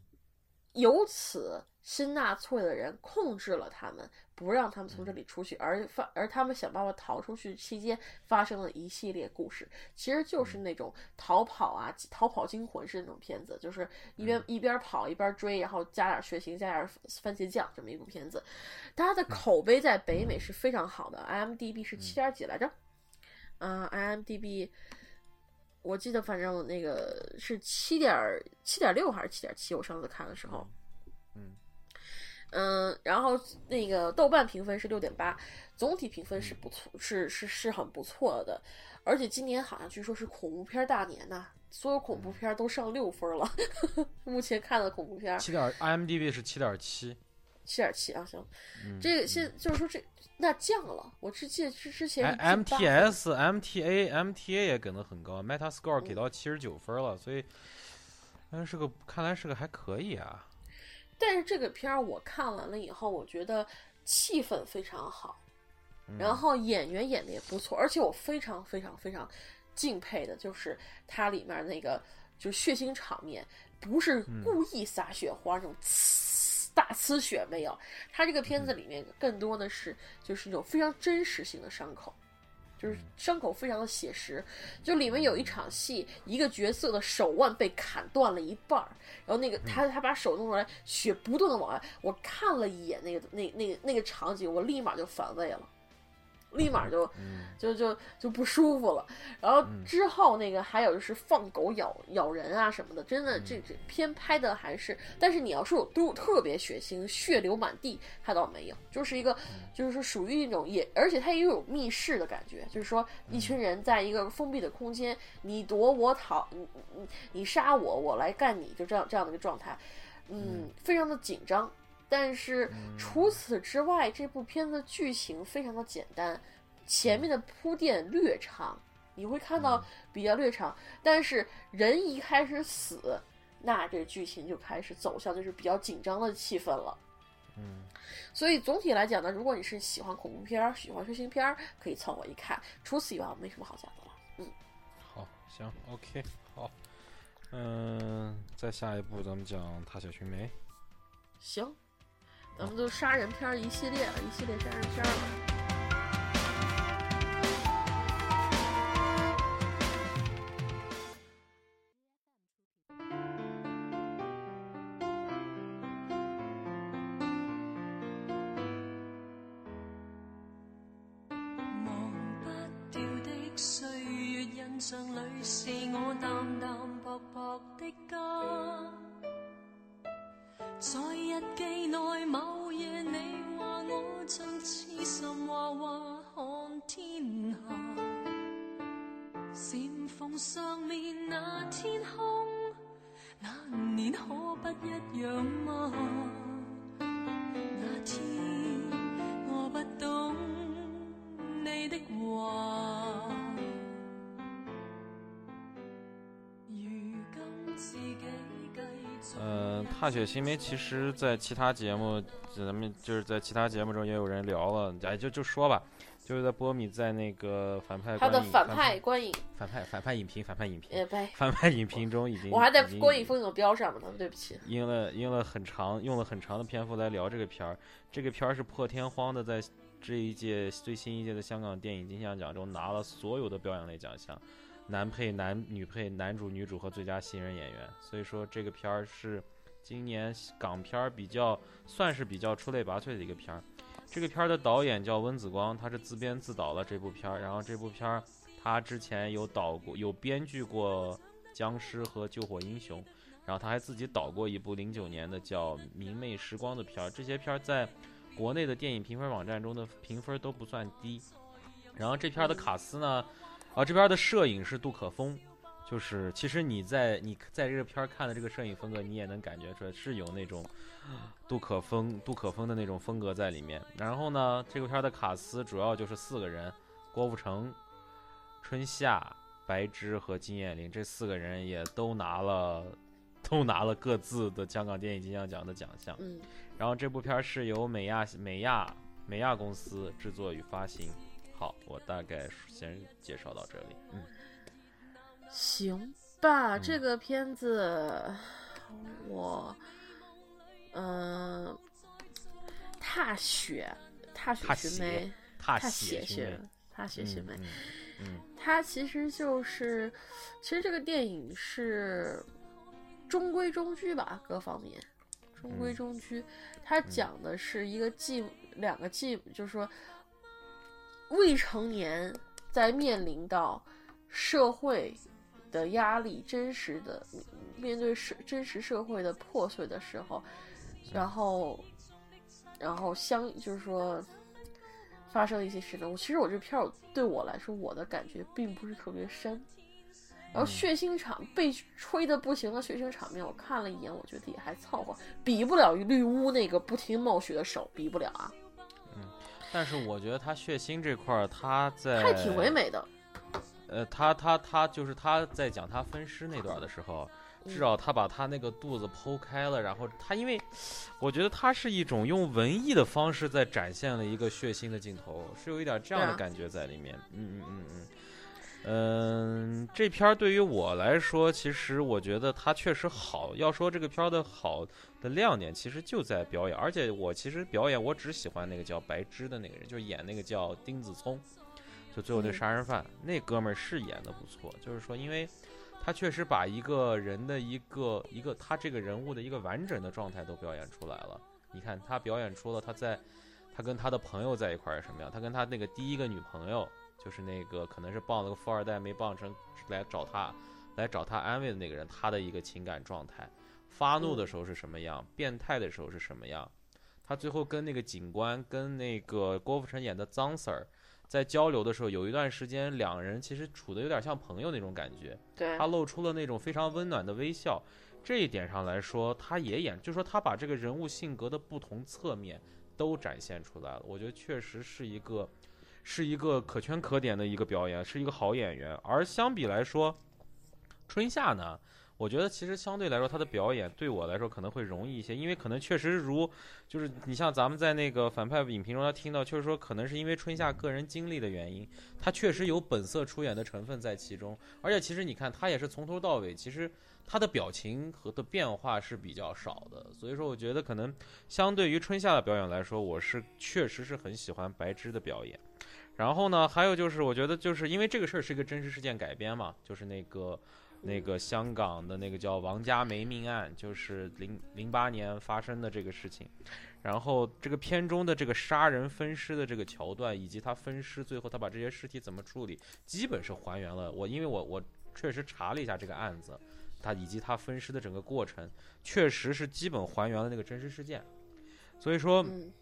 由此新纳粹的人控制了他们，不让他们从这里出去，而发而他们想办法逃出去期间发生了一系列故事，其实就是那种逃跑啊、逃跑惊魂式那种片子，就是一边、一边跑一边追，然后加点血腥，加点番茄酱这么一部片子。它的口碑在北美是非常好的，IMDB 是七点几来着？嗯、IMDB 我记得反正那个是七点七点六还是七点七？我上次看的时候，嗯。嗯，然后那个豆瓣评分是六点八，总体评分是不错，是是是很不错的。而且今年好像据说是恐怖片大年呐、所有恐怖片都上六分了。*laughs* 目前看的恐怖片七点 IMDB 是七点七，七点七啊，行，嗯这个现就是说这那降了，我之记得之之前哎是进八分，MTS、MTA、MTA 也给的很高，Metascore 嗯给到七十九分了，所以，但，是个看来是个还可以啊。但是这个片儿我看完了以后，我觉得气氛非常好，嗯。然后演员演的也不错，而且我非常非常非常敬佩的就是它里面那个就是血腥场面，不是嗯。故意撒血花那种呲大呲血没有，它这个片子里面更多的是就是一种非常真实性的伤口。就是伤口非常的写实，就里面有一场戏，一个角色的手腕被砍断了一半儿，然后那个他他把手弄出来，血不断的往外，我看了一眼那个那那个那个场景，我立马就反胃了，立马就嗯。就就就不舒服了。然后之后那个还有就是放狗咬咬人啊什么的，真的这这片拍的还是，但是你要说有都特别血腥，血流满地，它倒没有，就是一个就是说属于一种也，而且它也有密室的感觉，就是说一群人在一个封闭的空间，你躲我逃，你你你杀我，我来干你，就这样这样的一个状态，嗯，非常的紧张。但是除此之外，这部片子剧情非常的简单，前面的铺垫略长，你会看到比较略长，但是人一开始死，那这剧情就开始走向就是比较紧张的气氛了。嗯所以总体来讲呢，如果你是喜欢恐怖片儿、喜欢血腥片儿，可以凑合一看。除此以外，我没什么好讲的了。嗯，好，行，OK，好，嗯，再下一步咱们讲《踏雪寻梅》。行，咱们就杀人片一系列，一系列杀人片吧。踏雪寻梅，其实在其他节目，咱们就是在其他节目中也有人聊了，哎，就就说吧，就是在波米在那个反派他的反观影反派观影，反派反派影评反派影评反派影评中已经我还在观影风景标上面呢，对不起。用了用了很长用了很长的篇幅来聊这个片儿。这个片儿是破天荒的在这一届最新一届的香港电影金像奖中拿了所有的表演类奖项，男配、男女配、男主、女主和最佳新人演员。所以说这个片儿是今年港片儿比较算是比较出类拔萃的一个片儿。这个片儿的导演叫温子光，他是自编自导了这部片儿。然后这部片儿他之前有导过有编剧过《僵尸》和《救火英雄》。然后他还自己导过一部零九年的叫《明媚时光》的片儿，这些片儿在国内的电影评分网站中的评分都不算低。然后这片儿的卡斯呢，啊，这边的摄影是杜可风，就是其实你在你在这个片儿看的这个摄影风格，你也能感觉出来是有那种杜可风杜可风的那种风格在里面。然后呢，这个片儿的卡斯主要就是四个人，郭富城、春夏、白芝和金燕玲这四个人也都拿了。都拿了各自的香港电影金像奖的奖项。嗯，然后这部片儿是由美亚美亚美亚公司制作与发行。好，我大概先介绍到这里。嗯，行吧，嗯这个片子我，嗯、踏雪，踏雪踏雪寻梅，踏踏雪寻踏雪寻梅。它其实就是，其实这个电影是中规中矩吧，各方面中规嗯中矩。它讲的是一个继两个继，就是说未成年在面临到社会的压力、真实的面对社真实社会的破碎的时候，然后然后相就是说发生一些事情。我其实我这片儿对我来说，我的感觉并不是特别深。然后嗯血腥场被吹的不行的血腥场面，我看了一眼，我觉得也还凑合，比不了绿屋那个不停冒血的手，比不了啊，嗯但是我觉得他血腥这块儿，他在还挺唯美的。呃，他他他就是他在讲他分尸那段的时候，嗯至少他把他那个肚子剖开了，然后他因为我觉得他是一种用文艺的方式在展现了一个血腥的镜头，是有一点这样的感觉在里面。嗯嗯嗯嗯。嗯，这片儿对于我来说，其实我觉得它确实好。要说这个片儿的好的亮点，其实就在表演。而且我其实表演，我只喜欢那个叫白芝的那个人，就是演那个叫丁子聪，就最后那嗯杀人犯、那哥们儿是演的不错。就是说，因为他确实把一个人的一个一个他这个人物的一个完整的状态都表演出来了。你看，他表演出了他在他跟他的朋友在一块儿是什么样，他跟他那个第一个女朋友，就是那个可能是傍了个富二代没傍成来找他来找他安慰的那个人，他的一个情感状态，发怒的时候是什么样，变态的时候是什么样。他最后跟那个警官跟那个郭富城演的脏 Sir 在交流的时候，有一段时间两人其实处的有点像朋友那种感觉。对他露出了那种非常温暖的微笑。这一点上来说，他也演，就说他把这个人物性格的不同侧面都展现出来了。我觉得确实是一个，是一个可圈可点的一个表演，是一个好演员。而相比来说，春夏呢，我觉得其实相对来说他的表演对我来说可能会容易一些，因为可能确实如，就是你像咱们在那个反派影评中，他听到就是说，可能是因为春夏个人经历的原因，他确实有本色出演的成分在其中。而且其实你看，他也是从头到尾，其实他的表情和的变化是比较少的。所以说，我觉得可能相对于春夏的表演来说，我是确实是很喜欢白芝的表演。然后呢，还有就是，我觉得就是因为这个事儿是一个真实事件改编嘛，就是那个那个香港的那个叫王家梅命案，就是零零八年发生的这个事情。然后这个片中的这个杀人分尸的这个桥段，以及他分尸最后他把这些尸体怎么处理，基本是还原了我，因为我我确实查了一下这个案子，他以及他分尸的整个过程，确实是基本还原了那个真实事件。所以说，嗯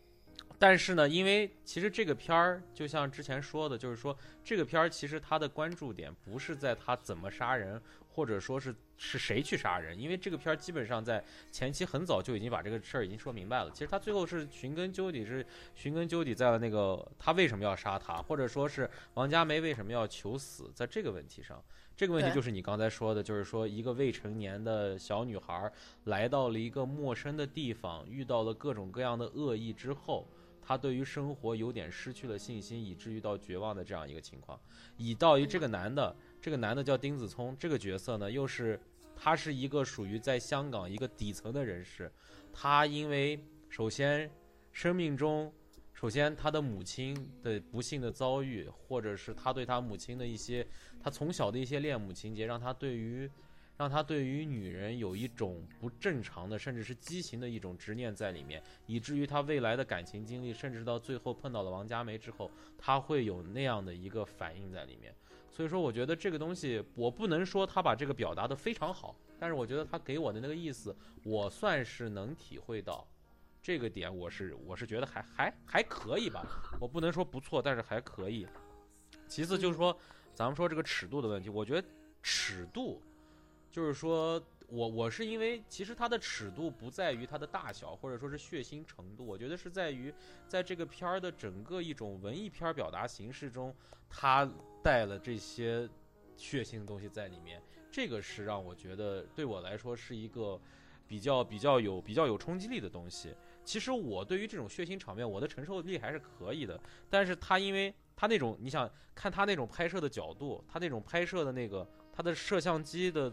但是呢，因为其实这个片儿就像之前说的，就是说这个片儿其实它的关注点不是在他怎么杀人，或者说是是谁去杀人，因为这个片儿基本上在前期很早就已经把这个事儿已经说明白了。其实他最后是寻根究底，是寻根究底在了那个他为什么要杀他，或者说是王佳梅为什么要求死，在这个问题上，这个问题就是你刚才说的，就是说一个未成年的小女孩儿来到了一个陌生的地方，遇到了各种各样的恶意之后。她对于生活有点失去了信心，以至于到绝望的这样一个情况，以到于这个男的，这个男的叫丁子聪，这个角色呢，又是他是一个属于在香港一个底层的人士，他因为首先生命中，首先他的母亲的不幸的遭遇，或者是他对他母亲的一些，他从小的一些恋母情节，让他对于让他对于女人有一种不正常的，甚至是畸形的一种执念在里面，以至于他未来的感情经历，甚至到最后碰到了王佳梅之后，他会有那样的一个反应在里面。所以说，我觉得这个东西，我不能说他把这个表达的非常好，但是我觉得他给我的那个意思，我算是能体会到。这个点我是我是觉得还还还可以吧，我不能说不错，但是还可以。其次就是说，咱们说这个尺度的问题，我觉得尺度就是说我我是因为其实它的尺度不在于它的大小，或者说是血腥程度，我觉得是在于在这个片儿的整个一种文艺片儿表达形式中，它带了这些血腥的东西在里面，这个是让我觉得对我来说是一个比较比较有比较有冲击力的东西。其实我对于这种血腥场面，我的承受力还是可以的，但是他因为他那种你想看他那种拍摄的角度，他那种拍摄的那个他的摄像机的。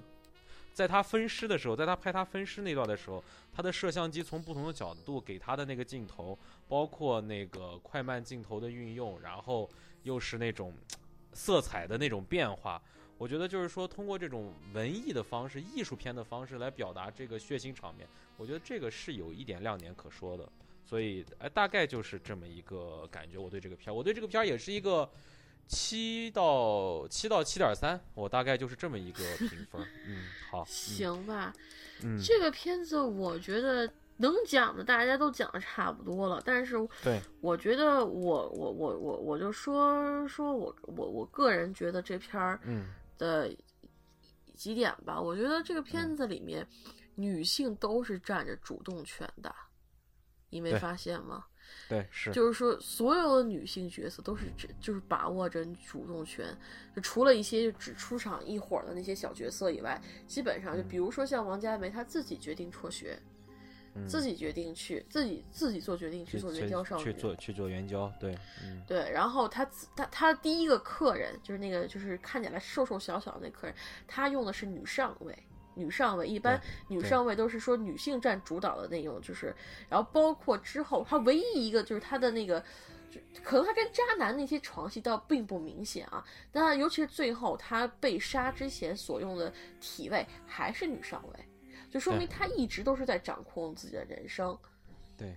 在他分尸的时候，在他拍他分尸那段的时候，他的摄像机从不同的角度给他的那个镜头，包括那个快慢镜头的运用，然后又是那种 *tsk* 色彩的那种变化，我觉得就是说通过这种文艺的方式、艺术片的方式来表达这个血腥场面，我觉得这个是有一点亮点可说的。所以，哎，大概就是这么一个感觉。我对这个片儿，我对这个片儿也是一个七到七到七点三，我大概就是这么一个 *laughs* 评分。嗯，好，嗯行吧，嗯，这个片子我觉得能讲的大家都讲的差不多了，但是对，我觉得我我我我我就说说我我我个人觉得这片儿嗯的几点吧，我觉得这个片子里面女性都是占着主动权的，你没发现吗？对是，就是说，所有的女性角色都是只就是把握着主动权，就除了一些只出场一会儿的那些小角色以外，基本上就比如说像王佳梅，她自己决定辍学，嗯。自己决定去自己自己做决定去做援交少女，去做去做援交，对，嗯。对，然后他自他他第一个客人就是那个就是看起来瘦瘦小小的那客人，她用的是女上位。女上位一般女上位都是说女性占主导的那种，就是，然后包括之后他唯一一个就是他的那个，就可能他跟渣男那些床戏倒并不明显啊，但尤其是最后他被杀之前所用的体位还是女上位，就说明对他一直都是在掌控自己的人生。对，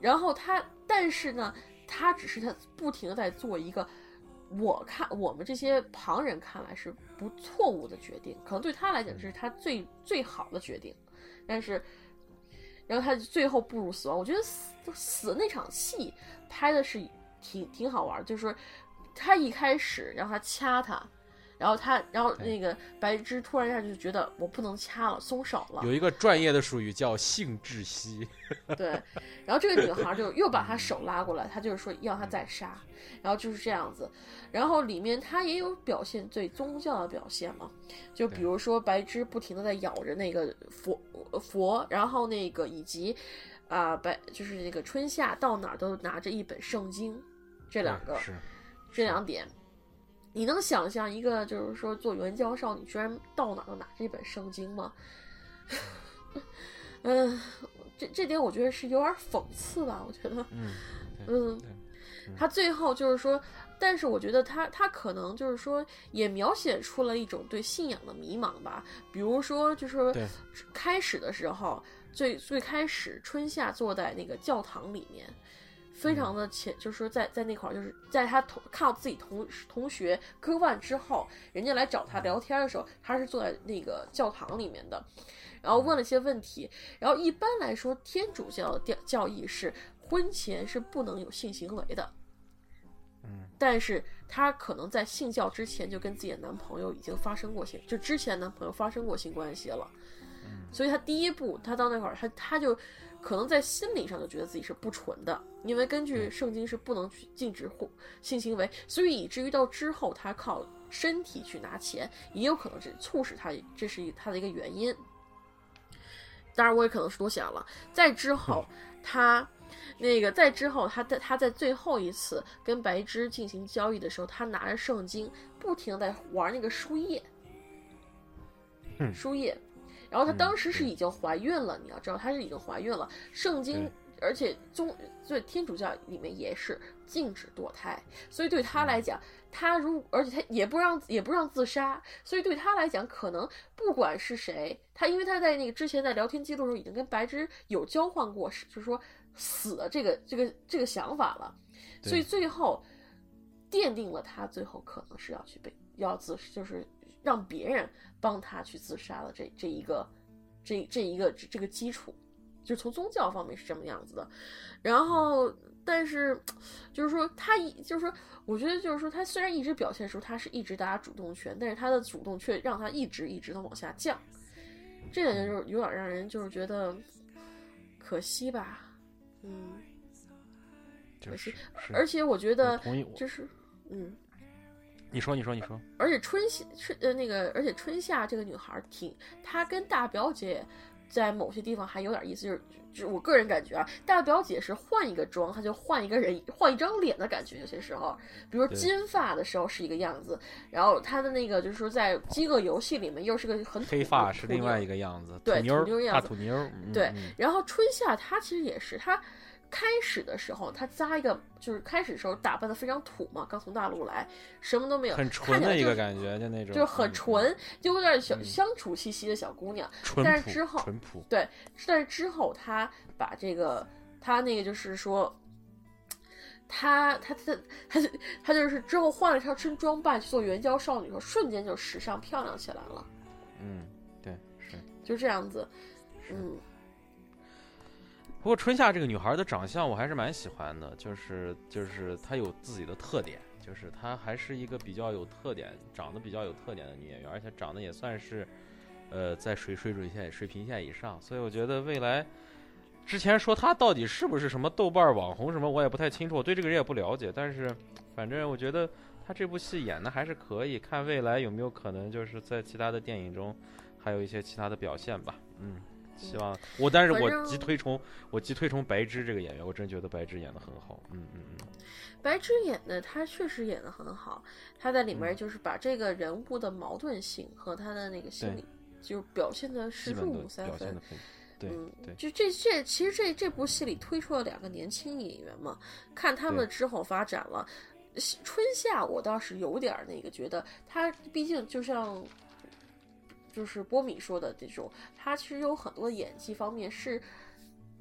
然后他，但是呢，他只是他不停的在做一个，我看我们这些旁人看来是不错误的决定，可能对他来讲这是他最最好的决定，但是，然后他最后步入死亡。我觉得死死那场戏拍的是挺挺好玩的，就是说他一开始让他掐他。然后他，然后那个白芝突然一下就觉得我不能掐了，松手了。有一个专业的术语叫性窒息，*laughs* 对，然后这个女孩就又把他手拉过来，她就是说要他再杀，然后就是这样子，然后里面她也有表现最宗教的表现嘛，就比如说白芝不停的在咬着那个佛佛，然后那个以及啊、白就是那个春夏到哪儿都拿着一本圣经，这两个是这两点。你能想象一个就是说做援交少女居然到哪儿都拿着一本圣经吗？*laughs* 嗯，这这点我觉得是有点讽刺吧，我觉得，嗯嗯，他最后就是说，但是我觉得他他可能就是说也描写出了一种对信仰的迷茫吧，比如说就是说开始的时候，最最开始春夏坐在那个教堂里面。非常的前，就是说在在那块儿，就是在他同看到自己同同学割腕之后，人家来找他聊天的时候，他是坐在那个教堂里面的，然后问了一些问题。然后一般来说，天主教的教教义是婚前是不能有性行为的，嗯。但是她可能在信教之前就跟自己的男朋友已经发生过性，就之前男朋友发生过性关系了，嗯。所以她第一步，她到那会儿，她她就可能在心理上就觉得自己是不纯的，因为根据圣经是不能去禁止性性行为，所以以至于到之后他靠身体去拿钱，也有可能是促使他这是一她的一个原因。当然，我也可能是多想了。在之后，他那个在之后，他在他在最后一次跟白芝进行交易的时候，他拿着圣经，不停的在玩那个书页，嗯书页。然后她嗯当时是已经怀孕了，你要知道，她是已经怀孕了。圣经，而且宗对天主教里面也是禁止堕胎，所以对她来讲，她如而且她也不让也不让自杀，所以对她来讲，可能不管是谁，她因为她在那个之前在聊天记录中已经跟白芝有交换过，是就是说死的这个这个这个想法了，所以最后奠定了她最后可能是要去被要自就是让别人帮他去自杀的这这一个这这一个这这个基础，就是从宗教方面是这么样子的，然后但是就是说他一就是说，我觉得就是说他虽然一直表现出他是一直打主动权，但是他的主动却让他一直一直的往下降，这点就是有点让人就是觉得可惜吧，嗯，就是是而且我觉得就是嗯。你说你说你说，而且春夏春呃那个，而且春夏这个女孩儿挺，她跟大表姐在某些地方还有点意思，就是就是我个人感觉啊，大表姐是换一个妆，她就换一个人，换一张脸的感觉，有些时候，比如金发的时候是一个样子，然后她的那个就是说在饥饿游戏里面又是个很黑发是另外一个样子，对土妞大土妞样子土妞，嗯对嗯。然后春夏她其实也是，她开始的时候她扎一个，就是开始的时候打扮的非常土嘛，刚从大陆来，什么都没有，很纯的一个感觉，就那种就是很嗯纯，就有点小嗯。相处气息的小姑娘。但是之后淳朴，对，但是之后她把这个，她那个就是说，她她她她她就是之后换了一套身装扮去做援交少女的时候，瞬间就时尚漂亮起来了，嗯，对是。就这样子，嗯，不过春夏这个女孩的长相我还是蛮喜欢的，就是就是她有自己的特点，就是她还是一个比较有特点、长得比较有特点的女演员，而且长得也算是，呃，在水水准线、水平线以上，所以我觉得未来，之前说她到底是不是什么豆瓣网红什么，我也不太清楚，我对这个人也不了解，但是反正我觉得她这部戏演的还是可以，看未来有没有可能就是在其他的电影中还有一些其他的表现吧，嗯。希望我，但是我极推崇我极推崇白芝这个演员，我真觉得白芝演的很好。嗯嗯嗯，白芝演的她确实演的很好，她在里面嗯就是把这个人物的矛盾性和她的那个心理，就表现的是入基本都木三分对嗯，就这这其实这这部戏里推出了两个年轻演员嘛，看他们的之后发展了。春夏我倒是有点儿那个觉得他毕竟就像就是波米说的这种，他其实有很多演技方面是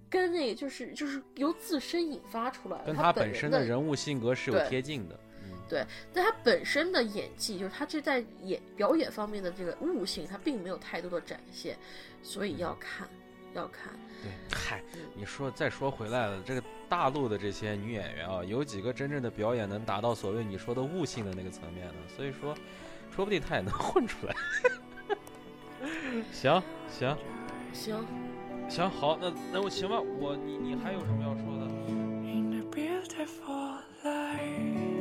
跟那个就是就是由自身引发出来的，跟他本身的的人物性格是有贴近的。嗯，但他本身的演技，就是他这在演表演方面的这个悟性，他并没有太多的展现，所以要看，要看。对，嗨嗯，你说再说回来了，这个大陆的这些女演员啊，有几个真正的表演能达到所谓你说的悟性的那个层面呢？所以说，说不定她也能混出来。*laughs* 行行。行。行，好，那那我行吧，我你你还有什么要说的？Beautiful light.